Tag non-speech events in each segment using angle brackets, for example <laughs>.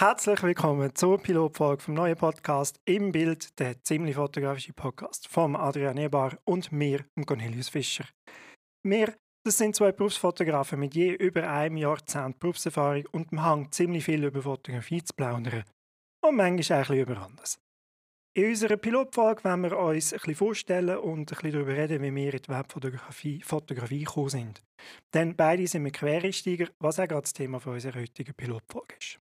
Herzlich willkommen zur Pilotfolge vom neuen Podcast «Im Bild», der ziemlich fotografische Podcast von Adrian Ebar und mir, Cornelius Fischer. Wir, das sind zwei Berufsfotografen mit je über einem Jahrzehnt Berufserfahrung und dem Hang, ziemlich viel über Fotografie zu plaudern. Und manchmal auch ein über anderes. In unserer Pilotfolge wollen wir uns ein bisschen vorstellen und ein bisschen darüber reden, wie wir in die Webfotografie Fotografie gekommen sind. Denn beide sind wir Quereinsteiger, was auch gerade das Thema unserer heutigen Pilotfolge ist.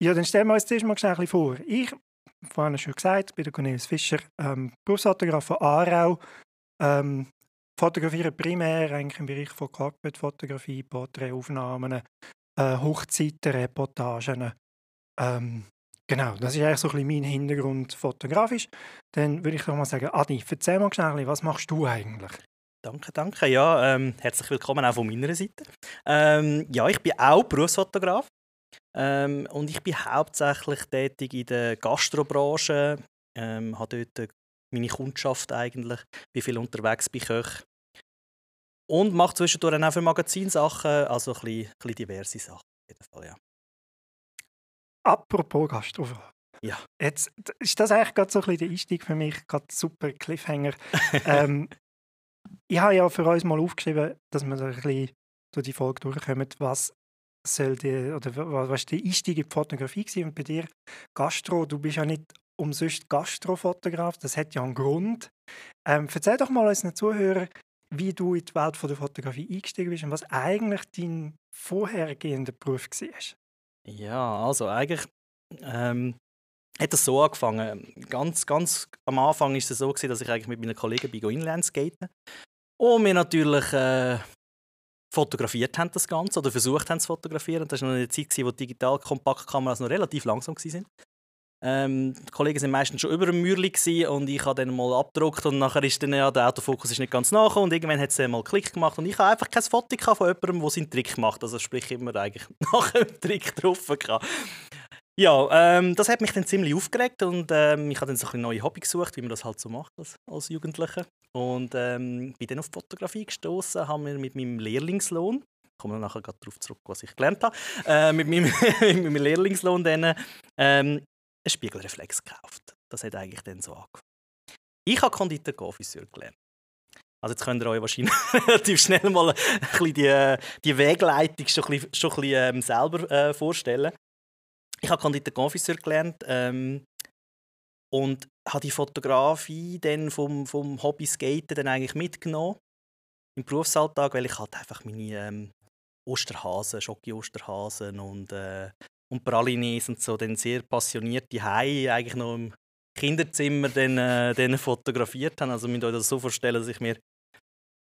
Ja, dann stellen wir uns zuerst mal schnell ein vor. Ich, vorhin schon gesagt, bin der Cornelis Fischer, ähm, Berufsfotograf von Aarau. Ähm, fotografiere primär eigentlich im Bereich von Cockpit-Fotografie, Porträtaufnahmen, äh, Hochzeiten, Reportagen. Ähm, genau, das ist eigentlich so ein bisschen mein Hintergrund fotografisch. Dann würde ich doch mal sagen, Adi, erzähl mal schnell, was machst du eigentlich? Danke, danke. Ja, ähm, herzlich willkommen auch von meiner Seite. Ähm, ja, ich bin auch Berufsfotograf ähm, und ich bin hauptsächlich tätig in der Gastrobranche. Ähm, habe dort meine Kundschaft eigentlich, bin viel unterwegs bei Köchen und mache zwischendurch auch für Magazinsachen, also ein bisschen, ein bisschen diverse Sachen. Auf jeden Fall, ja. Apropos Gastrofrage. Ja. Jetzt ist das eigentlich gerade so ein bisschen der Einstieg für mich, gerade super Cliffhanger. <laughs> ähm, ich habe ja für uns mal aufgeschrieben, dass wir ein bisschen durch die Folge durchkommen, was soll die, oder was der Einstieg in die Fotografie gewesen? Und bei dir, Gastro, du bist ja nicht umsonst Gastrofotograf, das hat ja einen Grund. Ähm, erzähl doch mal unseren Zuhörern, wie du in die Welt der Fotografie eingestiegen bist und was eigentlich dein vorhergehender Beruf war. Ja, also eigentlich ähm, hat das so angefangen. Ganz, ganz am Anfang war es so, gewesen, dass ich eigentlich mit meinen Kollegen bei Inlandskaten und wir natürlich äh, fotografiert haben das Ganze oder versucht haben zu fotografieren. Das war noch eine Zeit, wo digital Kompaktkameras noch relativ langsam waren. Ähm, die Kollegen waren meistens schon über dem Mürli und ich habe dann mal abgedruckt und nachher ist dann ja, der Autofokus ist nicht ganz nach und irgendwann hat es mal Klick gemacht und ich habe einfach kein Foto von jemandem, der seinen Trick macht. Also sprich immer eigentlich <laughs> nach dem Trick drauf. Ja, ähm, das hat mich dann ziemlich aufgeregt und ähm, ich habe dann so ein neue Hobby gesucht, wie man das halt so macht als, als Jugendlicher. Und ähm, bin dann auf Fotografie gestoßen, haben wir mit meinem Lehrlingslohn ich komme nachher darauf zurück, was ich gelernt habe. Äh, mit, meinem, <laughs> mit meinem Lehrlingslohn dann ähm, einen Spiegelreflex gekauft. Das hat eigentlich dann so angefangen. Ich habe Konditor-Confiseur gelernt. Also jetzt könnt ihr euch wahrscheinlich <laughs> relativ schnell mal ein bisschen die, die Wegleitung schon ein bisschen, schon ein bisschen ähm, selber äh, vorstellen. Ich habe Konditor-Confiseur gelernt ähm, und habe die Fotografie dann vom, vom Hobby Skaten dann eigentlich mitgenommen im Berufsalltag, weil ich halt einfach meine ähm, Osterhasen, Schocki-Osterhasen und äh, und Pralines und so dann sehr passionierte Haie eigentlich noch im Kinderzimmer dann, äh, dann fotografiert haben. Also müsst ihr euch das so vorstellen, dass ich mir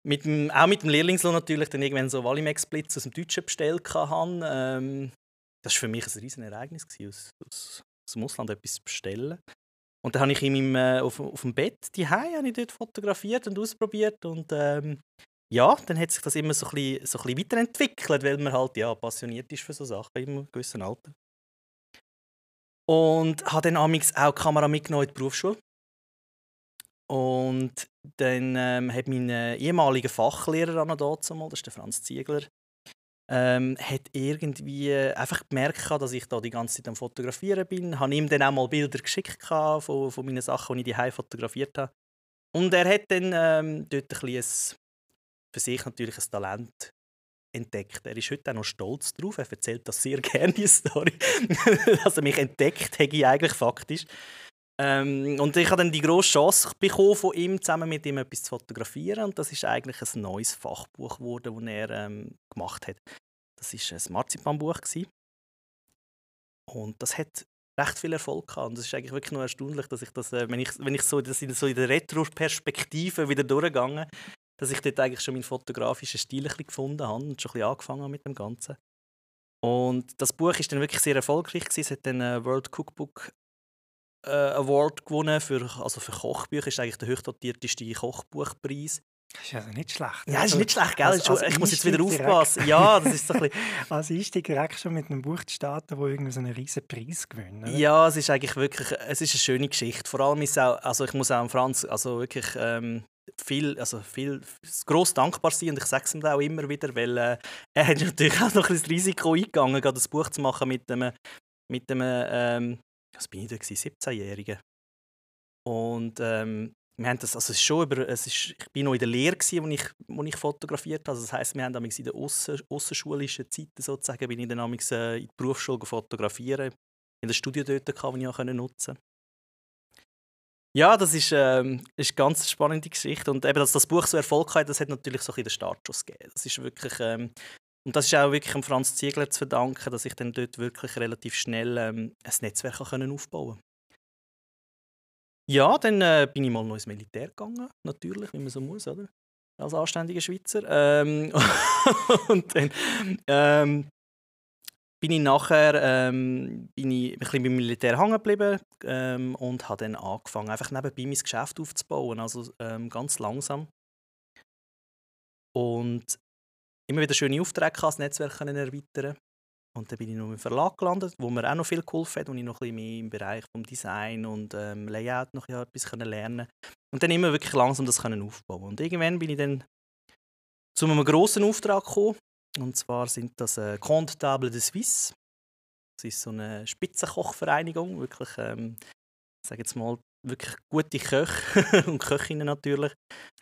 mit dem, auch mit dem Lehrlingslohn natürlich dann irgendwann so Valimex-Blitz aus dem Deutschen bestellt habe. Ähm, das war für mich ein riesen Ereignis, aus, aus, aus dem Ausland etwas zu bestellen. Und dann habe ich in meinem, äh, auf, auf dem Bett die Haie dort fotografiert und ausprobiert und ähm, ja, dann hat sich das immer so ein, bisschen, so ein bisschen weiterentwickelt, weil man halt ja, passioniert ist für so Sachen einem gewissen Alter. Und habe dann amix auch die Kamera mitgenommen in die Berufsschule. Und dann ähm, hat mein äh, ehemaliger Fachlehrer noch dort, das ist der Franz Ziegler, ähm, hat irgendwie äh, einfach gemerkt, dass ich da die ganze Zeit am Fotografieren bin. Ich habe ihm dann auch mal Bilder geschickt von, von meinen Sachen, die ich die fotografiert habe. Und er hat dann ähm, dort ein, bisschen für sich natürlich ein Talent entdeckt. Er ist heute auch noch stolz drauf. Er erzählt das sehr <laughs> gerne, die Story. <laughs> dass er mich entdeckt hätte ich eigentlich faktisch. Ähm, und ich habe dann die grosse Chance bekommen, von ihm zusammen mit ihm etwas zu fotografieren. Und das ist eigentlich ein neues Fachbuch geworden, das er ähm, gemacht hat. Das war ein Marzipanbuch. Und das hat recht viel Erfolg gehabt. Und es ist eigentlich wirklich nur erstaunlich, dass ich das, äh, wenn ich, wenn ich so, das in, so in der Retro-Perspektive wieder durchgegangen dass ich dort eigentlich schon meinen fotografischen Stil ein gefunden habe und schon ein bisschen angefangen habe mit dem Ganzen. Und das Buch ist dann wirklich sehr erfolgreich gewesen. Es hat den World Cookbook äh, Award gewonnen für, also für Kochbücher. Ist eigentlich der höchstdotierteste Kochbuchpreis. Das ist also nicht schlecht. Ja, das ist Also, nicht schlecht, gell? als- ist als ich muss jetzt wieder direkt. aufpassen. Ja, das ist so ein bisschen... <laughs> Als Einstieg direkt schon mit einem Buch zu starten, wo irgendwie so einen riesen Preis gewinnt. oder? Ja, es ist eigentlich wirklich, es ist eine schöne Geschichte. Vor allem ist auch, also ich muss auch an Franz, also wirklich ähm, viel, also viel, gross dankbar sein und ich sage es ihm auch immer wieder, weil äh, er hat <laughs> natürlich auch noch ein bisschen das Risiko eingegangen, gerade das Buch zu machen mit einem, mit einem, ähm, was bin ich da gewesen, 17-Jährigen. Und ähm, wir haben das, also es ist schon über, es ist, ich bin noch in der Lehre gewesen, wo ich, wo ich fotografiert habe. Also das heisst, wir haben in der aussen, aussenschulischen Zeit sozusagen, bin ich dann äh, in die Berufsschule fotografieren in der Studio dort, gehabt, die ich auch nutzen konnte. Ja, das ist, ähm, ist eine ganz spannende Geschichte. Und eben, dass das Buch so Erfolg hat, das hat natürlich so ein den Startschuss gegeben. Das ist wirklich, ähm, und das ist auch wirklich dem Franz Ziegler zu verdanken, dass ich dann dort wirklich relativ schnell ähm, ein Netzwerk können aufbauen konnte. Ja, dann äh, bin ich mal noch ins Militär gegangen, natürlich, wie man so muss, oder? Als anständiger Schweizer. Ähm, <laughs> und dann ähm, bin ich nachher ähm, bin ich ein bisschen beim Militär hängen geblieben ähm, und habe dann angefangen, einfach nebenbei mein Geschäft aufzubauen, also ähm, ganz langsam. Und immer wieder schöne Aufträge das Netzwerk erweitern und dann bin ich noch im Verlag gelandet, wo mir auch noch viel geholfen hat, wo ich noch ein bisschen mehr im Bereich vom Design und ähm, Layout noch etwas können lernen und dann immer wirklich langsam das können aufbauen. Und irgendwann bin ich dann zu einem grossen Auftrag gekommen, und zwar sind das äh, Compte Table de Suisse. Das ist so eine Spitzenkochvereinigung, wirklich, ähm, sage jetzt mal, wirklich gute Köche <laughs> und Köchinnen natürlich.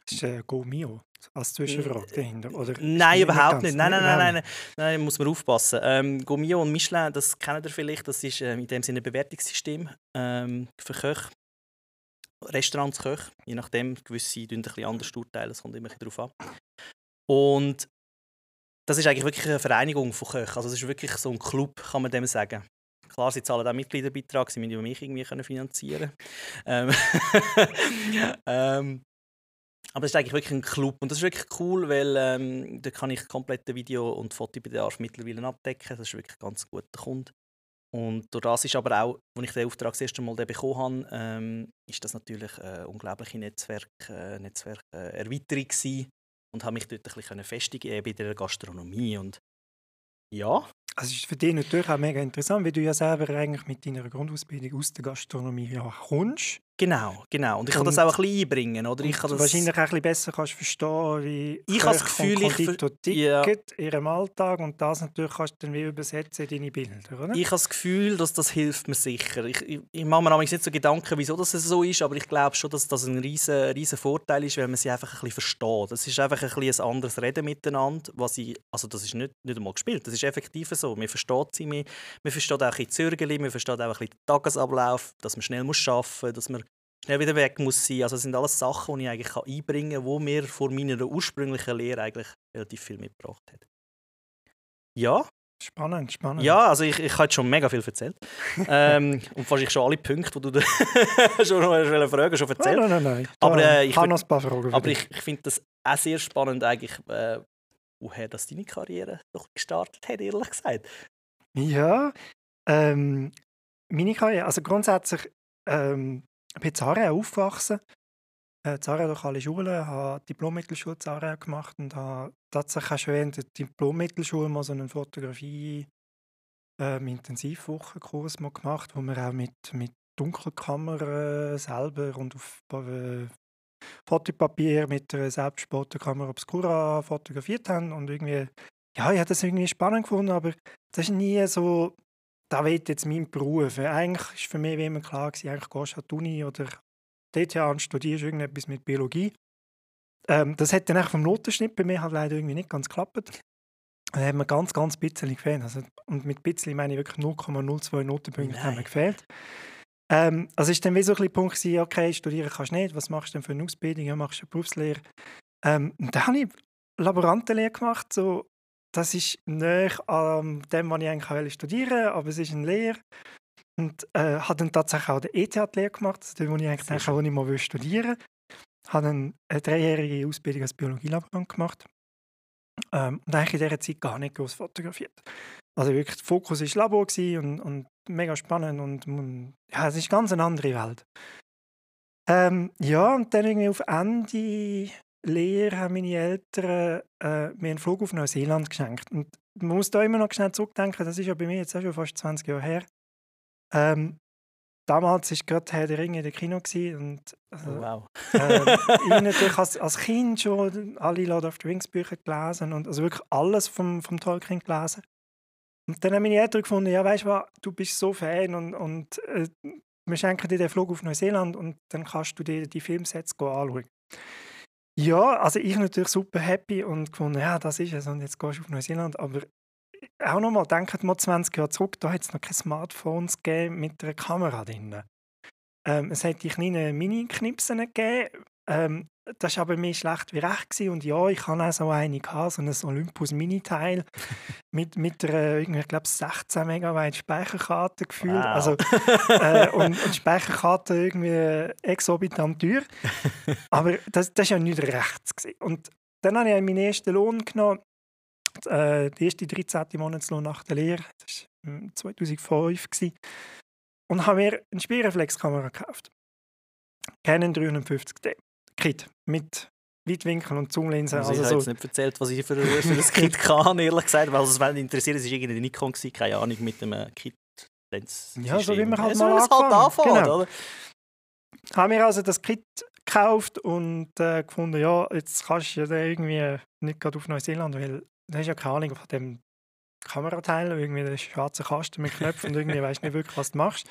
Das ist äh, Go Mio als Zwischenfrage dahinter, oder? Nein, überhaupt nicht. Nein, nein, nein, nein, nein. nein, muss man aufpassen. Ähm, Gomio und Michelin, das kennt ihr vielleicht, das ist ähm, in dem Sinne ein Bewertungssystem ähm, für Köche. Restaurants, Köche, je nachdem, gewisse tun ein bisschen anders urteilen, es kommt immer darauf an. Und das ist eigentlich wirklich eine Vereinigung von Köchen, also es ist wirklich so ein Club, kann man dem sagen. Klar, sie zahlen auch Mitgliederbeitrag, sie müssen ja mich irgendwie können finanzieren ähm, <laughs> ähm, aber es ist eigentlich wirklich ein Club und das ist wirklich cool, weil ähm, da kann ich kompletten Video- und Fotobedarf mittlerweile abdecken. Das ist wirklich ein ganz guter Kunde. Und durch das ist aber auch, als ich den Auftrag das erste Mal bekommen habe, ähm, ist das natürlich eine unglaubliche Netzwerk, äh, Netzwerk äh, und habe mich dort ein bisschen festigen eben in der Gastronomie und ja, Also es ist für dich natürlich auch mega interessant, weil du ja selber eigentlich mit deiner Grundausbildung aus der Gastronomie ja kommst. Genau, genau. Und ich kann das Und- auch ein bisschen einbringen, oder? Ich kann du das wahrscheinlich auch ein bisschen besser kannst verstehen, wie Ich habe das Gefühl, ich ver- Ja. ihrem Alltag und das natürlich kannst du dann wie übersetzen in deine Bilder, oder? Ich habe das Gefühl, dass das hilft mir sicher. Ich, ich, ich mache mir manchmal nicht so Gedanken, wieso das so ist, aber ich glaube schon, dass das ein riesen, riesen Vorteil ist, wenn man sie einfach ein bisschen versteht. Es ist einfach ein, bisschen ein anderes Reden miteinander, was ich, also das ist nicht, nicht einmal gespielt, das ist effektiv so. Man versteht sie mehr, man versteht auch ein bisschen die Zürgeli, man versteht auch ein bisschen den Tagesablauf, dass man schnell muss arbeiten muss, dass man schnell wieder weg muss sein. Also das sind alles Sachen, die ich eigentlich kann einbringen kann, die mir vor meiner ursprünglichen Lehre eigentlich relativ viel mitgebracht hat. Ja, Spannend, spannend. ja, also ich, ich habe jetzt schon mega viel erzählt. <laughs> ähm, und fast schon alle Punkte, die du da <laughs> schon noch hast fragen schon erzählt. nein, nein, nein. Aber, Da äh, ich habe noch ein paar Fragen. Aber ich, ich finde das auch sehr spannend, eigentlich, äh, woher das deine Karriere doch gestartet hat, ehrlich gesagt. Ja, ähm, meine Karriere, also grundsätzlich ähm, ich bin in Aarau aufgewachsen. Äh, in Aarau durch alle Schulen, habe Diplom-Mittelschule Aarau gemacht und habe tatsächlich auch schon während der Diplom-Mittelschule mal so einen Fotografie ähm, mal gemacht, wo wir auch mit, mit Dunkelkamera selber und auf äh, Fotopapier mit einer Selbstsportkamera Obscura fotografiert haben und irgendwie ja, ich habe das irgendwie spannend gefunden, aber das ist nie so, da wird jetzt mein Beruf. Eigentlich ist für mich wie immer klar gewesen, eigentlich gehst du an die Uni oder dort und studierst irgendetwas mit Biologie. Ähm, das hat dann auch vom Notenschnitt bei mir halt leider irgendwie nicht ganz geklappt. Da hat mir ganz, ganz bisschen gefehlt. Also, und mit bisschen meine ich wirklich 0,02 Notenpunkte haben mir gefehlt. Ähm, also ist dann wie so ein bisschen Punkt gewesen, okay, studieren kannst du nicht, was machst du denn für eine Ausbildung, ja, machst du eine Berufslehre. Ähm, und dann habe ich Laborantenlehre gemacht, so das ist näher an dem, was ich eigentlich wollte studieren aber es ist eine Lehre. Und äh, habe dann tatsächlich auch die ETH-Lehre gemacht, also dort, wo ich eigentlich denke, wo ich mal studieren will. Habe dann eine dreijährige Ausbildung als Biologielaborant gemacht. Ähm, und eigentlich in dieser Zeit gar nicht groß fotografiert. Also wirklich, der Fokus war Labor und, und mega spannend und, und ja, es ist ganz eine andere Welt. Ähm, ja, und dann irgendwie auf Ende Lehre haben meine Eltern äh, mir einen Flug auf Neuseeland geschenkt. Und man muss da immer noch schnell zurückdenken, das ist ja bei mir jetzt auch schon fast 20 Jahre her. Ähm, damals war gerade Herr der Ringe in der Kino und also, Oh, wow. äh, <laughs> ich natürlich als, als Kind schon alle Lord of the Rings Bücher gelesen und also wirklich alles vom, vom Tolkien gelesen. Und dann haben meine Eltern gefunden, ja weißt du was, du bist so Fan und, und äh, wir schenken dir den Flug auf Neuseeland und dann kannst du dir die Filmsets anschauen. Ja, also ich natürlich super happy und gefunden, ja, das ist es und jetzt gehst du auf Neuseeland, aber auch nochmal, denkt mal 20 Jahre zurück, da hat es noch keine Smartphones gegeben mit einer Kamera drin. Ähm, es hat die kleinen Mini-Knipsen gegeben. Ähm, das war aber mehr schlecht wie recht. Gewesen. Und ja, ich hatte auch so eine, gehabt, so ein Olympus-Mini-Teil <laughs> mit, mit einer, ich glaube, 16 Megabyte Speicherkarte gefühlt. Wow. Also, äh, und, und Speicherkarte irgendwie exorbitant teuer. <laughs> aber das, das war ja nicht rechts. Gewesen. Und dann habe ich meinen ersten Lohn genommen, äh, die erste 13. Monatslohn nach der Lehre. Das war ähm, 2005. Gewesen. Und habe mir eine Spiegelreflexkamera gekauft. Canon 350D. Kit mit Weitwinkel und Zoomlinse. Also ich Also habe so, jetzt nicht erzählt, was ich für, für ein Kit <laughs> kann, ehrlich gesagt. Weil es interessiert, es war irgendeine Nikon, gewesen, keine Ahnung, mit einem Kit-Lens. Ja, so wie man halt so mal halt angefangen. anfängt, Genau. oder? habe mir also das Kit gekauft und äh, gefunden, ja, jetzt kannst du ja irgendwie nicht gerade auf Neuseeland, weil du hast ja keine Ahnung von dem Kamerateil, irgendwie der schwarze Kasten mit Knöpfen und irgendwie weißt nicht wirklich, was du machst.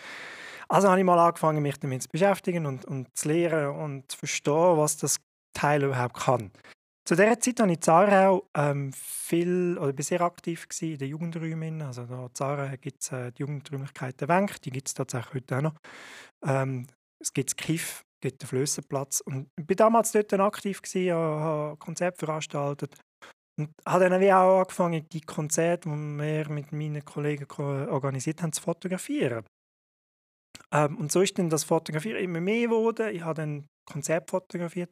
Also habe ich mal angefangen, mich damit zu beschäftigen und, und zu lernen und zu verstehen, was das Teil überhaupt kann. Zu dieser Zeit war ich in Zarau ähm, viel, oder bin sehr aktiv in den Jugendräumen. Also in Zarau gibt es äh, die Jugendräumlichkeiten Wenk, die gibt es tatsächlich heute auch noch. Ähm, es gibt das KIF, es gibt den Flössenplatz. Und ich war damals dort aktiv, gewesen, habe Konzerte veranstaltet. Und habe dann auch angefangen, die Konzerte, die wir mit meinen Kollegen ko- organisiert haben, zu fotografieren. Ähm, und so ist dann das Fotografieren immer mehr geworden. Ich habe dann Konzert fotografiert.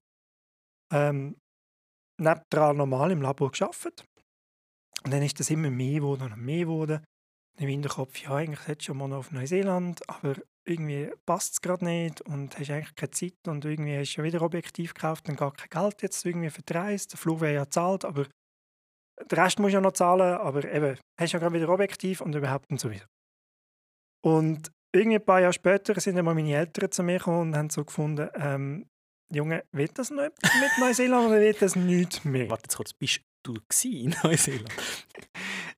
Ähm, nebendran normal im Labor gearbeitet. Und dann ist das immer mehr geworden und mehr geworden. Im Hinterkopf, ja, eigentlich hättest du schon mal auf Neuseeland, aber irgendwie passt es gerade nicht und hast eigentlich keine Zeit und irgendwie hast du wieder Objektiv gekauft und gar kein Geld jetzt irgendwie Reise. Der Flug wäre ja gezahlt, aber den Rest musst du ja noch zahlen, aber eben, hast ja gerade wieder Objektiv und überhaupt und so weiter. Und irgendwie ein paar Jahre später sind dann mal meine Eltern zu mir gekommen und haben so gefunden, ähm, Junge, wird das noch mit Neuseeland oder wird das nicht mehr? Warte jetzt kurz, bist du in Neuseeland?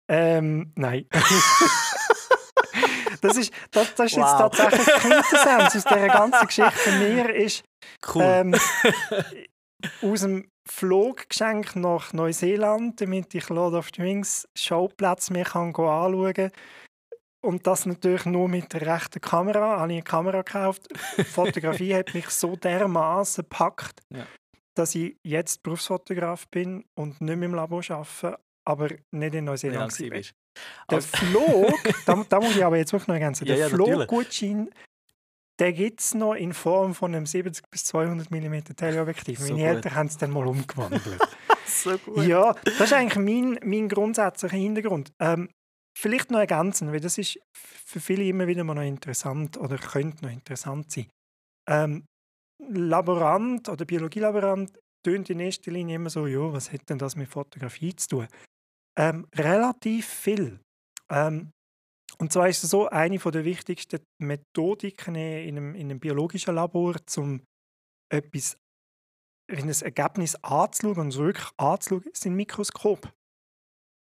Ähm, nein. <laughs> das ist, das, das ist jetzt Wow. tatsächlich die Quintessenz aus dieser ganzen Geschichte von mir, ist Cool. ähm, <laughs> aus dem Fluggeschenk nach Neuseeland, damit ich Lord of the Rings Showplatz mir kann anschauen und das natürlich nur mit der rechten Kamera. Habe ich eine Kamera gekauft. <laughs> Fotografie hat mich so dermaßen gepackt, Ja. dass ich jetzt Berufsfotograf bin und nicht mehr im Labor arbeite, aber nicht in Neuseeland gewesen war. Der Also- Flug, <laughs> da, da muss ich aber jetzt wirklich noch ergänzen, Ja, der ja, den gibt es noch in Form von einem 70 bis 200 mm Teleobjektiv. So Meine gut. Eltern haben es dann mal umgewandelt. <laughs> so gut. ja, das ist eigentlich mein, mein grundsätzlicher Hintergrund. Ähm, vielleicht noch ergänzen, weil das ist für viele immer wieder mal noch interessant oder könnte noch interessant sein. Ähm, Laborant oder Biologielaborant tönt in erster Linie immer so, ja, was hat denn das mit Fotografie zu tun? Ähm, relativ viel. Ähm, und zwar ist es so, eine der wichtigsten Methodiken in einem, in einem biologischen Labor, um etwas, ein Ergebnis anzuschauen und wirklich anzuschauen, sind Mikroskop.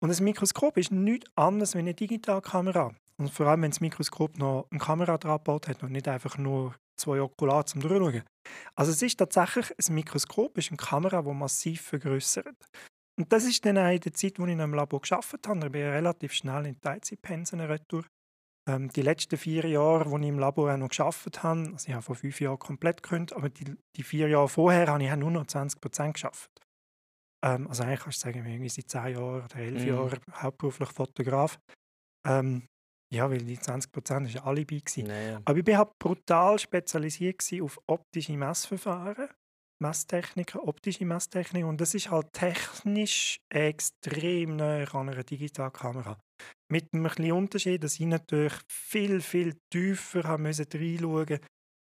Und ein Mikroskop ist nichts anderes als eine Digitalkamera. Und vor allem, wenn das Mikroskop noch eine Kamera dran gebaut hat und nicht einfach nur zwei Okular zum Durchschauen. Also es ist tatsächlich, ein Mikroskop ist eine Kamera, die massiv vergrößert. Und das ist dann auch in der Zeit, wo ich noch im Labor gearbeitet habe. Ich bin relativ schnell in die Teilzeitpensen retour. Ähm, die letzten vier Jahre, wo ich im Labor auch noch gearbeitet habe, also ich habe vor fünf Jahren komplett gekündigt, aber die, die vier Jahre vorher habe ich nur noch 20 Prozent gearbeitet. Ähm, also eigentlich kannst du sagen, irgendwie seit zehn Jahren oder elf Mhm. Jahren hauptberuflich Fotograf. Ähm, ja, weil die 20 Prozent war Alibi. Naja. Aber ich bin halt brutal spezialisiert auf optische Messverfahren, Messtechniken, optische Messtechniken. Und das ist halt technisch extrem näher an einer Digitalkamera. Mit einem kleinen Unterschied, dass ich natürlich viel, viel tiefer haben müssen reinschauen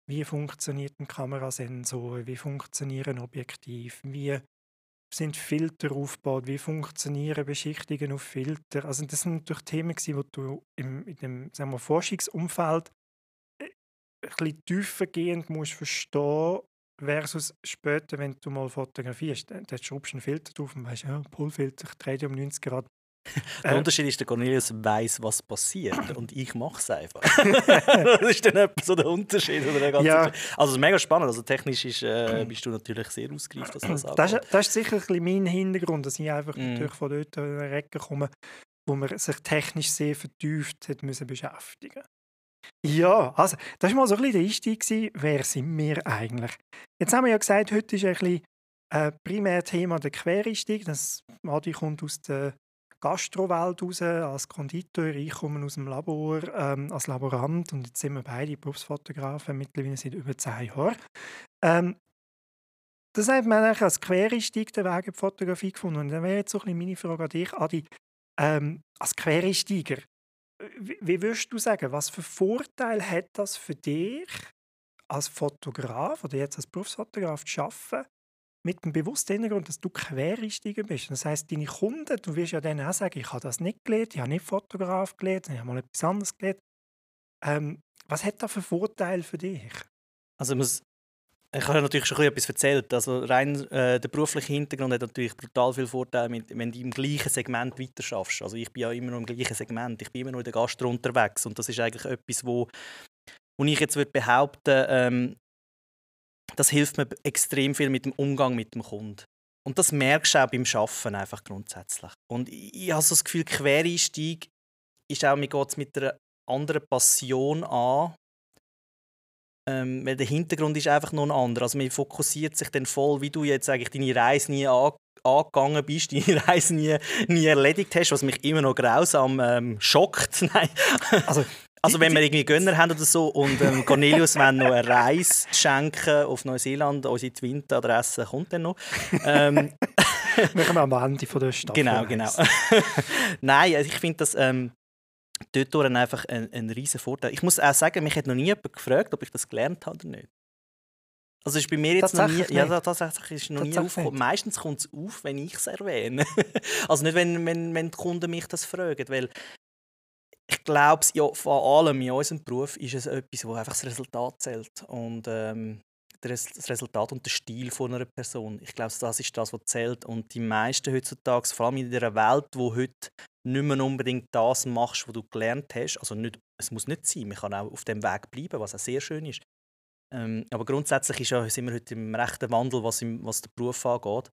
wie funktioniert ein Kamerasensor, wie funktionieren Objektiv, wie sind Filter aufgebaut, wie funktionieren Beschichtungen auf Filter. Also das sind natürlich Themen, die du im, in dem sagen wir, Forschungsumfeld äh, ein bisschen tiefergehend musst verstehen versus später, wenn du mal fotografierst, dann, schraubst du einen Filter drauf und weißt, ja, Pullfilter, ich drehe um 90 Grad. Der äh, Unterschied ist, der Cornelius weiß, was passiert und ich mache es einfach. <laughs> das ist dann etwa so der Unterschied. Oder der ja. Also es ist mega spannend. Also technisch ist, äh, bist du natürlich sehr ausgereift, was das <clears throat> Das ist, das ist sicher ein bisschen mein Hintergrund, dass ich einfach mm. natürlich von dort in eine Ecke komme, wo man sich technisch sehr vertieft hat müssen beschäftigen ja, also das war mal so ein bisschen der Einstieg. Wer sind wir eigentlich? Jetzt haben wir ja gesagt, heute ist ein bisschen äh, primär Thema der Quereinstieg. Das Adi kommt aus der Gastrowelt raus, als Konditor, ich komme aus dem Labor ähm, als Laborant und jetzt sind wir beide Berufsfotografen, mittlerweile seit über zehn Jahren. Ähm, das hat man als Quereinstieg den Weg in die Fotografie gefunden. Und dann wäre jetzt so ein bisschen meine Frage an dich, Adi, ähm, als Quereinsteiger, wie, wie würdest du sagen, was für Vorteil hat das für dich als Fotograf oder jetzt als Berufsfotograf zu arbeiten, mit dem bewussten Hintergrund, dass du Quereinsteiger bist. Das heißt, deine Kunden, du wirst ja dann auch sagen, ich habe das nicht gelernt, ich habe nicht Fotograf gelernt, ich habe mal etwas anderes gelernt. Ähm, was hat das für Vorteile für dich? Also ich, muss, ich habe natürlich schon etwas erzählt. Also rein äh, der berufliche Hintergrund hat natürlich brutal viel Vorteile, wenn du im gleichen Segment weiter schaffst. Also ich bin ja immer noch im gleichen Segment, ich bin immer noch in der Gastro unterwegs und das ist eigentlich etwas, wo, wo ich jetzt würde behaupten, ähm, das hilft mir extrem viel mit dem Umgang mit dem Kunden. Und das merkst du auch beim Arbeiten einfach grundsätzlich. Und ich, ich habe so das Gefühl, Quereinstieg ist auch, mir geht mit einer anderen Passion an, ähm, weil der Hintergrund ist einfach noch ein anderer. Also man fokussiert sich dann voll, wie du jetzt eigentlich deine Reise nie angegangen bist, <laughs> deine Reise nie, nie erledigt hast, was mich immer noch grausam ähm, schockt. <laughs> Nein. Also also wenn wir irgendwie Gönner haben oder so und ähm, Cornelius wenn noch eine Reise schenken auf Neuseeland, unsere Twint-Adresse kommt dann noch. Ähm, <laughs> wir kommen am Ende von der Stadt. Genau, genau. <laughs> Nein, also ich finde das ähm, dort einfach ein, ein riesen Vorteil. Ich muss auch sagen, mich hat noch nie jemand gefragt, ob ich das gelernt habe oder nicht. Also ist bei mir jetzt noch nie, ja, tatsächlich ist noch nie aufgekommen. Meistens kommt es auf, wenn ich es erwähne. <laughs> also nicht, wenn, wenn, wenn die Kunden mich das fragen, weil ich glaube, ja, vor allem in unserem Beruf ist es etwas, wo einfach das Resultat zählt. Und ähm, das Resultat und der Stil von einer Person. Ich glaube, das ist das, was zählt. Und die meisten heutzutage, vor allem in dieser Welt, wo heute nicht mehr unbedingt das machst, was du gelernt hast, also nicht, es muss nicht sein, man kann auch auf dem Weg bleiben, was auch sehr schön ist. Ähm, aber grundsätzlich ist ja, sind wir heute im rechten Wandel, was, im, was den Beruf angeht.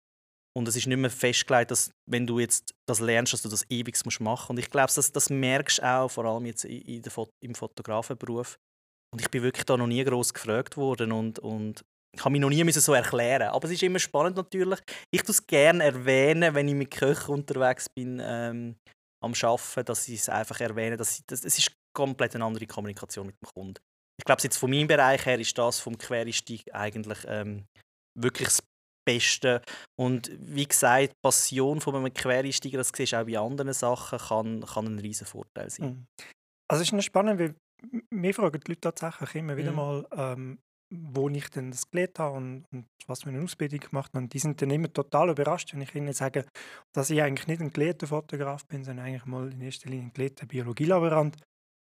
Und es ist nicht mehr festgelegt, dass wenn du jetzt das lernst, dass du das ewig machen musst. Und ich glaube, das, das merkst du auch, vor allem jetzt in der, im Fotografenberuf. Und ich bin wirklich da noch nie groß gefragt worden und, und ich habe mich noch nie so erklären. Aber es ist immer spannend natürlich. Ich tue es gerne erwähnen, wenn ich mit Köchen unterwegs bin ähm, am Arbeiten, dass ich es einfach erwähne. Dass ich, das, es ist komplett eine andere Kommunikation mit dem Kunden. Ich glaube, jetzt von meinem Bereich her ist das vom Quereinstieg eigentlich ähm, wirklich das Beste. Und wie gesagt, die Passion von einem Quereinsteiger, das siehst du auch bei anderen Sachen, kann, kann ein riesen Vorteil sein. Mhm. Also es ist spannend, weil mir fragen die Leute tatsächlich immer wieder mhm. mal, ähm, wo ich denn das gelernt habe und, und, was für eine Ausbildung gemacht habe. Und die sind dann immer total überrascht, wenn ich ihnen sage, dass ich eigentlich nicht ein gelehrter Fotograf bin, sondern eigentlich mal in erster Linie ein gelehrter Biologielaborant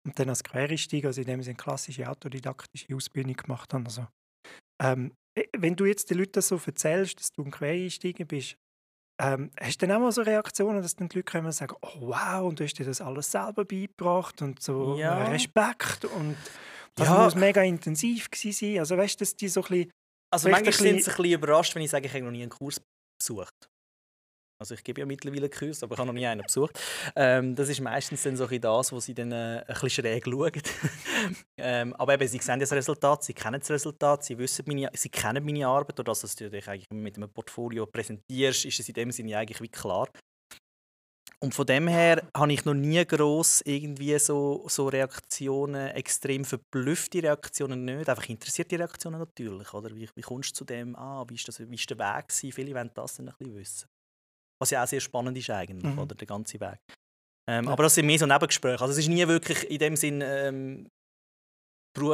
und dann als Quereinsteiger, also in dem Sinne klassische autodidaktische Ausbildung gemacht habe. Also, ähm, äh, wenn du jetzt den Leuten so erzählst, dass du ein Quereinsteiger bist, ähm, hast du dann auch mal so Reaktionen, dass dann die Leute kommen und sagen, oh wow, und du hast dir das alles selber beigebracht und so ja. Respekt und das ja. muss mega intensiv gewesen sein. Also weißt du, dass die so ein bisschen... Also manchmal sind sie ein bisschen überrascht, wenn ich sage, ich habe noch nie einen Kurs besucht. Also ich gebe ja mittlerweile Kurs, aber ich habe noch nie einen besucht. Ähm, das ist meistens dann so das, wo sie dann äh, ein schräg schauen. <laughs> ähm, aber eben, sie sehen das Resultat, sie kennen das Resultat, sie wissen meine, sie kennen meine Arbeit. Das, dass du dich eigentlich mit einem Portfolio präsentierst, ist es in dem Sinne eigentlich wie klar. Und von dem her habe ich noch nie groß irgendwie so, so Reaktionen, extrem verblüffte Reaktionen nicht. Einfach interessierte Reaktionen natürlich. Oder? Wie, wie kommst du zu dem, ah, wie ist der Weg? Viele wollen das dann ein bisschen wissen. Was ja auch sehr spannend ist eigentlich, mhm. oder, der ganze Weg. Ähm, ja. Aber das sind mehr so Nebengespräche. Also es ist nie wirklich in dem Sinn, ähm,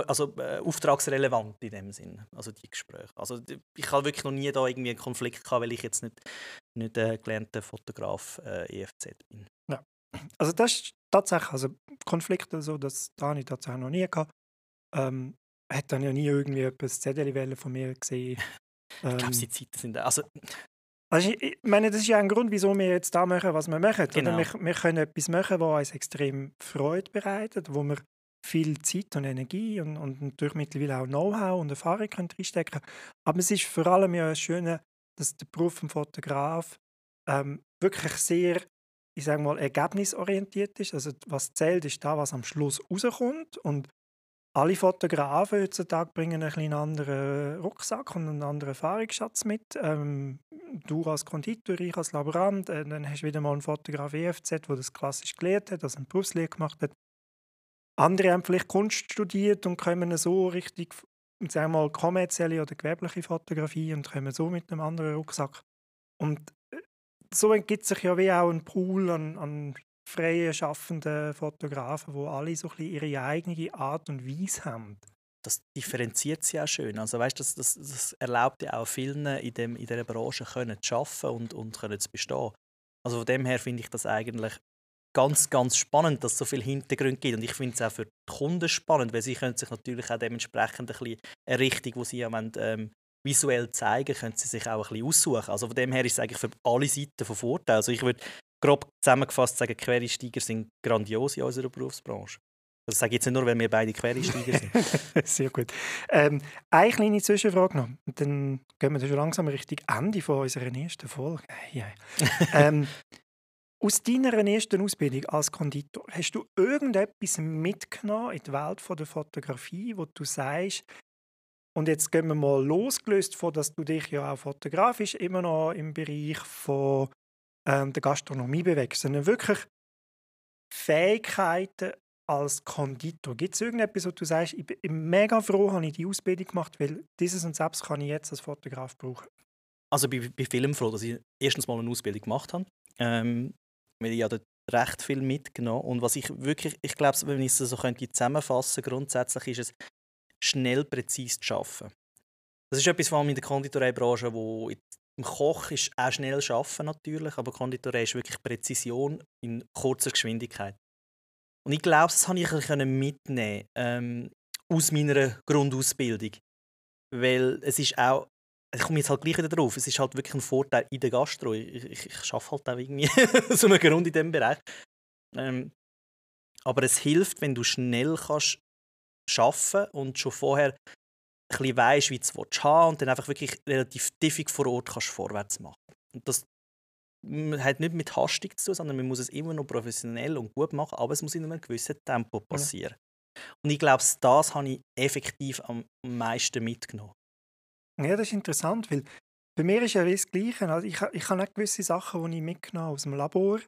also, äh, auftragsrelevant in dem Sinn, also die Gespräche. Also ich habe wirklich noch nie da irgendwie einen Konflikt gehabt, weil ich jetzt nicht, nicht äh, gelernter Fotograf äh, EFZ bin. Ja. Also das ist tatsächlich, also Konflikte, so, das, das habe ich tatsächlich noch nie gehabt. Ähm, hat dann ja nie irgendwie etwas Zettel von mir gesehen. Ähm, ich glaube, die Zeiten sind also also ich, ich meine, das ist ja ein Grund, wieso wir jetzt da machen, was wir machen. Genau. Wir, wir können etwas machen, was uns extrem Freude bereitet, wo wir viel Zeit und Energie und, und natürlich mittlerweile auch Know-how und Erfahrung können reinstecken Aber es ist vor allem ja schön, dass der Beruf vom Fotograf ähm, wirklich sehr, ich sage mal, ergebnisorientiert ist. Also was zählt, ist da, was am Schluss rauskommt. Und alle Fotografen heutzutage bringen einen anderen Rucksack und einen anderen Erfahrungsschatz mit. Ähm, du als Konditor, ich als Laborant, äh, dann hast du wieder mal einen Fotograf EFZ, der das klassisch gelernt hat, also eine Berufslehre gemacht hat. Andere haben vielleicht Kunst studiert und kommen so richtig, sagen wir mal, kommerzielle oder gewerbliche Fotografie und kommen so mit einem anderen Rucksack. Und äh, so ergibt sich ja wie auch ein Pool an, an freien, schaffenden Fotografen, wo alle so ein ihre eigene Art und Weise haben. Das differenziert sie auch schön. Also weißt, das, das, das erlaubt ja auch vielen in, dem, in dieser Branche können zu arbeiten und, und können zu bestehen. Also von dem her finde ich das eigentlich ganz, ganz spannend, dass es so viel Hintergrund gibt. Und ich finde es auch für die Kunden spannend, weil sie können sich natürlich auch dementsprechend ein bisschen eine Richtung, die sie ja wollen, ähm, visuell zeigen, können sie sich auch ein bisschen aussuchen. Also von dem her ist es eigentlich für alle Seiten von Vorteil. Also ich würde grob zusammengefasst sagen, Quereinsteiger sind grandios in unserer Berufsbranche. Das sage ich jetzt nicht nur, weil wir beide Quereinsteiger sind. <laughs> Sehr gut. Ähm, eine kleine Zwischenfrage noch. Dann gehen wir schon langsam Richtung Ende von unserer ersten Folge. Ja. <laughs> ähm, aus deiner ersten Ausbildung als Konditor, hast du irgendetwas mitgenommen in die Welt der Fotografie, wo du sagst, und jetzt gehen wir mal losgelöst von, dass du dich ja auch fotografisch immer noch im Bereich von ähm, der Gastronomie bewegst, sondern wirklich Fähigkeiten als Konditor. Gibt es irgendetwas, wo du sagst, ich bin mega froh, habe ich die Ausbildung gemacht, weil dieses und selbst kann ich jetzt als Fotograf brauchen? Also ich bin, bin froh, dass ich erstens mal eine Ausbildung gemacht habe. Ähm, weil ich ja dort recht viel mitgenommen und was ich wirklich, ich glaube, wenn ich es so könnte zusammenfassen grundsätzlich ist es schnell präzise zu arbeiten. Das ist etwas vor allem in der Konditoreibranche, wo im Koch ist auch schnell arbeiten natürlich, aber Konditorei ist wirklich Präzision in kurzer Geschwindigkeit. Und ich glaube, das habe ich mitnehmen ähm, aus meiner Grundausbildung, weil es ist auch ich komme jetzt halt gleich wieder drauf. Es ist halt wirklich ein Vorteil in der Gastro. Ich, ich, ich arbeite halt auch irgendwie <laughs> so einen Grund in diesem Bereich. Ähm, aber es hilft, wenn du schnell kannst arbeiten und schon vorher ein bisschen weißt, wie du es haben und dann einfach wirklich relativ tiefig vor Ort kannst vorwärts machen. Und das hat nicht mit Hastung zu tun, sondern man muss es immer noch professionell und gut machen, aber es muss in einem gewissen Tempo passieren. Ja. Und ich glaube, das habe ich effektiv am meisten mitgenommen. Ja, das ist interessant, weil bei mir ist ja das Gleiche. Also ich, ich habe nicht gewisse Sachen, die ich mitgenommen aus dem Labor,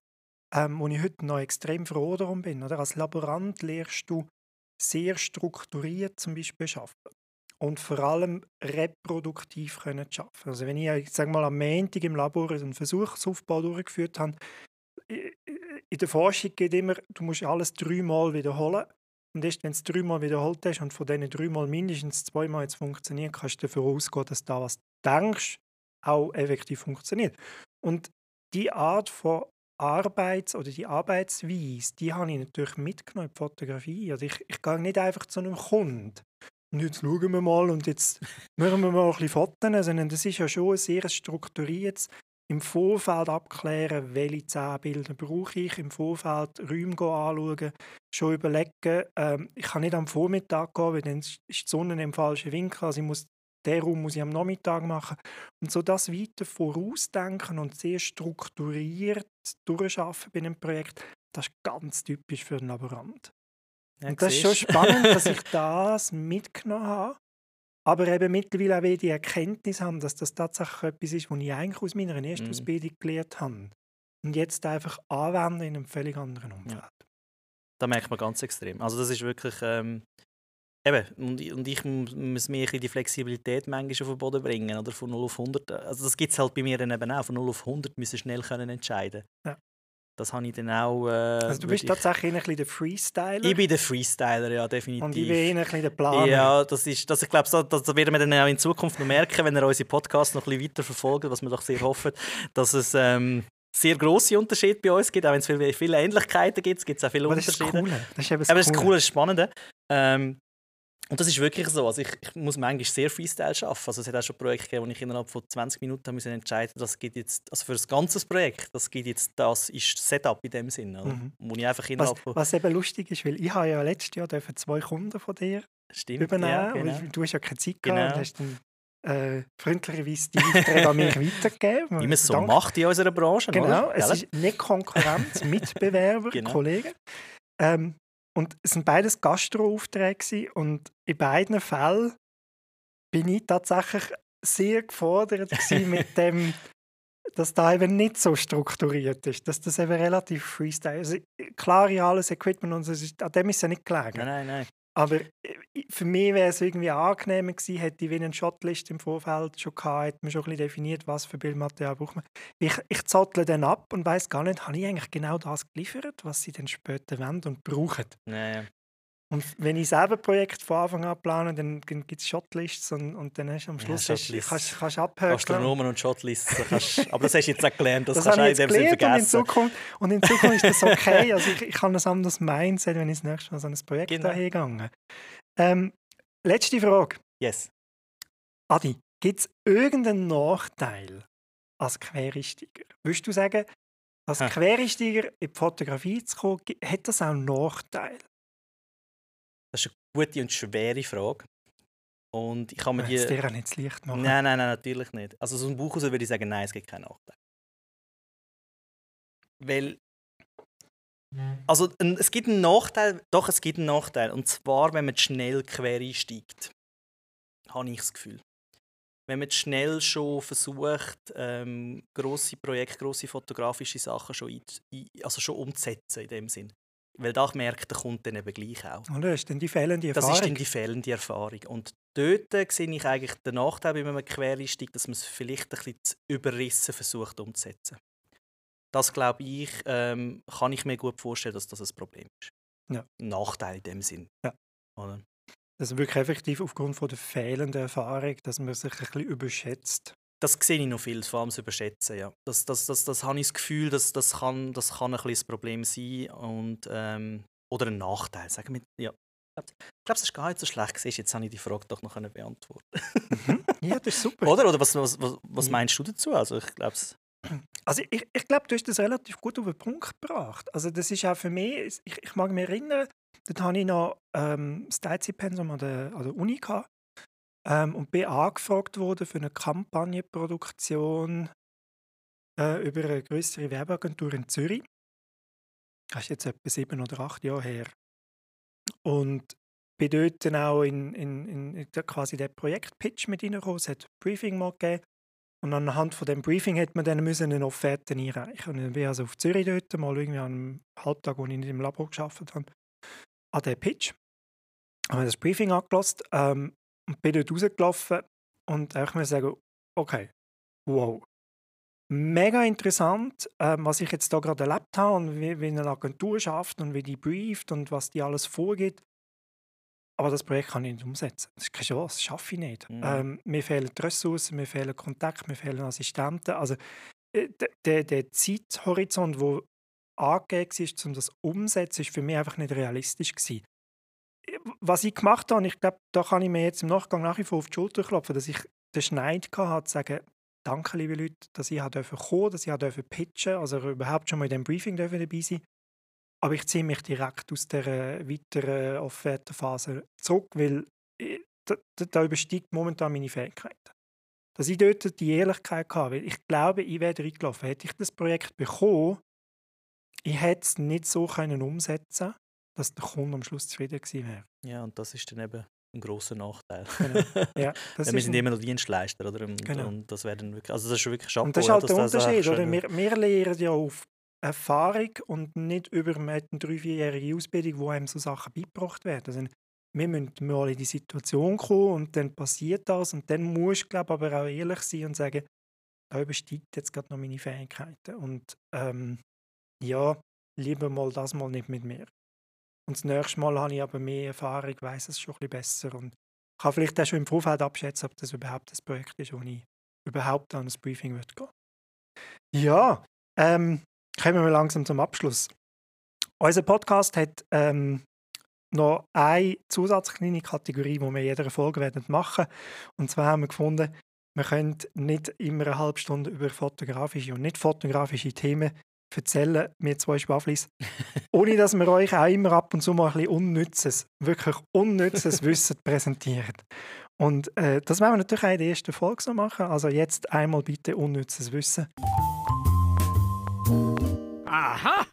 ähm, wo ich heute noch extrem froh darum bin. Oder? Als Laborant lernst du sehr strukturiert zum Beispiel arbeiten und vor allem reproduktiv können arbeiten. Also wenn ich, ich sage mal, am Montag im Labor einen Versuchsaufbau durchgeführt habe, in der Forschung geht immer, du musst alles dreimal wiederholen und erst wenn du es dreimal wiederholt hast und von diesen dreimal mindestens zweimal jetzt funktioniert, kannst du davon ausgehen, dass da, was du denkst, auch effektiv funktioniert. Und die Art von Arbeits- oder die Arbeitsweise, die habe ich natürlich mitgenommen in die Fotografie. Also ich, ich gehe nicht einfach zu einem Kunden und jetzt schauen wir mal und jetzt <laughs> machen wir mal ein bisschen Fotos, sondern das ist ja schon ein sehr strukturiertes im Vorfeld abklären, welche zehn Bilder brauche ich, im Vorfeld Räume anschauen, schon überlegen, ähm, ich kann nicht am Vormittag gehen, weil dann ist die Sonne im falschen Winkel, also ich muss, den Raum muss ich am Nachmittag machen. Und so das weiter vorausdenken und sehr strukturiert durchschaffen bei einem Projekt, das ist ganz typisch für einen Laborant. Ja, und das ist schon spannend, dass ich <laughs> das mitgenommen habe aber eben mittlerweile auch die Erkenntnis haben, dass das tatsächlich etwas ist, was ich eigentlich aus meiner ersten mhm. Ausbildung gelernt habe. Und jetzt einfach anwenden in einem völlig anderen Umfeld. Ja. Da merkt man ganz extrem. Also das ist wirklich... Ähm, eben, und, und ich muss mir die Flexibilität manchmal auf den Boden bringen, oder von 0 auf 100. Also das gibt es halt bei mir dann eben auch. Von 0 auf 100 müssen schnell können entscheiden ja. Das habe ich dann auch... Äh, also du bist wirklich- tatsächlich ein bisschen der Freestyler Ich bin der Freestyler, ja, definitiv. und ich bin ein bisschen der Planer. Ja, das ist, das, ich glaube, das, das werden wir dann auch in Zukunft noch merken, wenn ihr unsere Podcasts noch ein bisschen weiter verfolgt, was wir doch sehr hoffen, dass es ähm, sehr grosse Unterschiede bei uns gibt, auch wenn es viele, viele Ähnlichkeiten gibt, gibt es auch viele Aber das ist das Unterschiede. Coole. Das ist eben das Aber das ist Coole. cool, das ist spannend. Ähm, und das ist wirklich so. Also ich, ich muss manchmal sehr Freestyle arbeiten. Also es hat auch schon Projekte gegeben, wo ich innerhalb von 20 Minuten müssen entscheiden das gibt jetzt, also für das ganze Projekt, das gibt jetzt, das ist Setup in dem Sinne. Mhm. Wo ich einfach Was, innerhalb von... was eben lustig ist, weil ich habe ja letztes Jahr dürfen zwei Kunden von dir Stimmt, übernehmen ja, genau. du hast ja keine Zeit Genau. gehabt und hast dann äh, freundlicherweise die Aufträge an mich <laughs> weitergegeben. Wie man es so Danke. macht in unserer Branche. Genau, oder? es ist nicht Konkurrenz, <laughs> Mitbewerber, Genau. Kollegen. Ähm, und es sind beides Gastro-Aufträge und in beiden Fällen bin ich tatsächlich sehr gefordert <laughs> mit dem, dass da eben nicht so strukturiert ist, dass das eben relativ freestyle ist. Also, klar, ja, alles Equipment und so, an dem ist es ja nicht gelegen. Nein, nein, nein. Aber äh, für mich wäre es irgendwie angenehmer gewesen, hätte ich wie eine Shotlist im Vorfeld schon gehabt, hätte man schon ein bisschen definiert, was für Bildmaterial braucht man. Ich, ich zottle dann ab und weiß gar nicht, habe ich eigentlich genau das geliefert, was sie dann später wollen und brauchen. nein. Und wenn ich selber ein Projekt von Anfang an plane, dann gibt es Shotlists und, und dann hast du am Ja, Schluss hast, Shotlists. kannst, kannst du abhökeln. Gastronomen und Shotlists. Kannst, aber das hast du jetzt auch gelernt, das, Das, kannst du in dem Sinne gelernt und in, vergessen. Zukunft, und in Zukunft ist das okay. <laughs> Also ich, ich habe ein anderes Mindset, wenn ich das nächste Mal so ein Projekt Genau. hingehe. Ähm, letzte Frage. Yes. Adi, gibt es irgendeinen Nachteil als Quereinsteiger? Würdest du sagen, als. Quereinsteiger in die Fotografie zu kommen, hat das auch einen Nachteil? Gute und schwere Frage. Und ich kann mir Ich die... dir auch nicht das Licht machen. Nein, nein, nein, natürlich nicht. Also so ein Buch würde ich sagen, nein, es gibt keinen Nachteil. Weil... Also es gibt einen Nachteil, doch es gibt einen Nachteil. Und zwar, wenn man schnell quer einsteigt. Habe ich das Gefühl. Wenn man schnell schon versucht, ähm, grosse Projekte, grosse fotografische Sachen schon, ein, also schon umzusetzen in dem Sinn. Weil da merkt der Kunde dann eben gleich auch. Und das ist dann die fehlende Das Erfahrung. ist dann die fehlende Erfahrung. Und dort äh, sehe ich eigentlich den Nachteil bei einem Quereinstieg, dass man es vielleicht ein bisschen zu überrissen versucht umzusetzen. Das glaube ich, ähm, kann ich mir gut vorstellen, dass das ein Problem ist. Ja. Ein Nachteil in dem Sinn. Ja. Oder? Also wirklich effektiv aufgrund von der fehlenden Erfahrung, dass man sich ein bisschen überschätzt. Das sehe ich noch viel, vor allem das Überschätzen. Ja. Das, das, das, das habe ich das Gefühl, dass das kann, das kann ein ein Problem sein. Und, ähm, oder ein Nachteil. Sagen wir, ja. Ich glaube, es ist gar nicht so schlecht gewesen. Jetzt habe ich die Frage doch noch beantworten Ja, das ist super. Oder? Oder was, was, was, was Ja. meinst du dazu? Also ich glaube, Also ich, ich glaube, du hast das relativ gut auf den Punkt gebracht. Also das ist auch für mich, ich, ich mag mich erinnern, dort hatte ich noch ähm, das Teilzeitpensum an der, an der Uni gehabt, ähm, und bin angefragt worden für eine Kampagnenproduktion äh, über eine größere Werbeagentur in Zürich. Das ist jetzt etwa sieben oder acht Jahre her. Und bin dort dann auch in, in, in, quasi den Projektpitch mit reingekommen. Es hat ein Briefing mal gegeben. Und anhand von dem Briefing hätte man dann müssen eine Offerte einreichen. Und dann bin also auf Zürich dort, mal irgendwie an einem Halbtag, wo ich nicht im Labor gearbeitet habe, an den Pitch. Habe das Briefing angelassen ähm, und bin dort rausgelaufen und ich muss sagen, okay, wow. Mega interessant, ähm, was ich jetzt da gerade erlebt habe und wie, wie eine Agentur schafft und wie die brieft und was die alles vorgeht. Aber das Projekt kann ich nicht umsetzen. Das ist keine Chance, das schaffe ich nicht. Mhm. Ähm, mir fehlen die Ressourcen, mir fehlen Kontakte, mir fehlen Assistenten. Also äh, der, der Zeithorizont, der angegeben war, um das umzusetzen, ist für mich einfach nicht realistisch. Gewesen. Was ich gemacht habe, und ich glaube, da kann ich mir jetzt im Nachgang nach wie vor auf die Schulter klopfen, dass ich den Schneid hatte, zu sagen, danke, liebe Leute, dass ich kommen, dass ich dürfen pitchen, also überhaupt schon mal in diesem Briefing dabei sein. Aber ich ziehe mich direkt aus der äh, weiteren Offertenphase zurück, weil da, da, da übersteigt momentan meine Fähigkeiten. Dass ich dort die Ehrlichkeit hatte, weil ich glaube, ich wäre reingelaufen. Hätte ich das Projekt bekommen, ich hätte es nicht so können umsetzen dass der Kunde am Schluss zufrieden gewesen wäre. Ja, und das ist dann eben ein grosser Nachteil. Genau. Ja, <laughs> das wir sind immer noch Dienstleister, oder? Und, Genau. und das werden wirklich, also das ist wirklich Chapeau, Und das ist halt der Unterschied, oder? Wir, wir lernen ja auf Erfahrung und nicht über eine drei-, vierjährige Ausbildung, wo einem so Sachen beigebracht werden. Also, wir müssen mal in die Situation kommen und dann passiert das und dann musst du, glaube ich, aber auch ehrlich sein und sagen, da übersteigt jetzt gerade noch meine Fähigkeiten. Und ähm, ja, lieber mal das mal nicht mit mir. Und das nächste Mal habe ich aber mehr Erfahrung, weiß es schon ein bisschen besser und kann vielleicht auch schon im Vorfeld abschätzen, ob das überhaupt das Projekt ist, wo ich überhaupt an ein Briefing wird gehen. Ja, ähm, kommen wir langsam zum Abschluss. Unser Podcast hat ähm, noch eine zusatzkleine Kategorie, die wir in jeder Folge werden machen Und zwar haben wir gefunden, wir können nicht immer eine halbe Stunde über fotografische und nicht fotografische Themen erzählen, wir zwei Schwaflis, ohne dass wir euch auch immer ab und zu mal ein bisschen unnützes, wirklich unnützes <laughs> Wissen präsentieren. Und äh, das werden wir natürlich auch in der ersten Folge so machen. Also jetzt einmal bitte unnützes Wissen. Aha!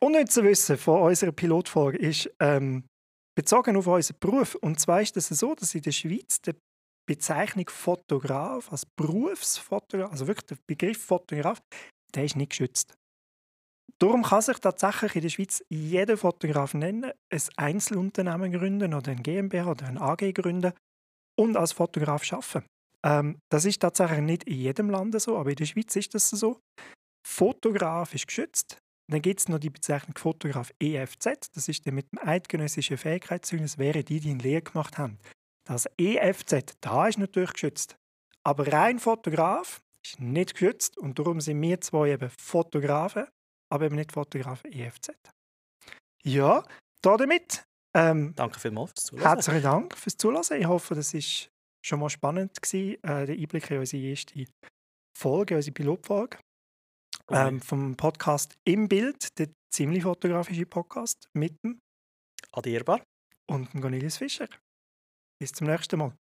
Unnützes Wissen von unserer Pilotfolge ist ähm, bezogen auf unseren Beruf. Und zwar ist es so, dass in der Schweiz die Bezeichnung Fotograf als Berufsfotograf, also wirklich der Begriff Fotograf, der ist nicht geschützt. Darum kann sich tatsächlich in der Schweiz jeder Fotograf nennen, ein Einzelunternehmen gründen oder ein GmbH oder ein AG gründen und als Fotograf arbeiten. Ähm, das ist tatsächlich nicht in jedem Land so, aber in der Schweiz ist das so. Fotograf ist geschützt. Dann gibt es noch die Bezeichnung Fotograf EFZ. Das ist der mit dem eidgenössischen Fähigkeitszeugnis, wäre die, die in Lehre gemacht haben. Das EFZ, da ist natürlich geschützt. Aber rein Fotograf ist nicht geschützt und darum sind wir zwei eben Fotografen, aber eben nicht Fotograf EFZ. Ja, damit. Ähm, Danke vielmals fürs Zuhören. Herzlichen Dank fürs Zuhören. Ich hoffe, das war schon mal spannend gewesen, äh, der Einblick in unsere erste Folge, unsere Pilotfolge ähm, vom Podcast Im Bild, der ziemlich fotografische Podcast mit dem Adierbar. und dem Cornelius Fischer. Bis zum nächsten Mal.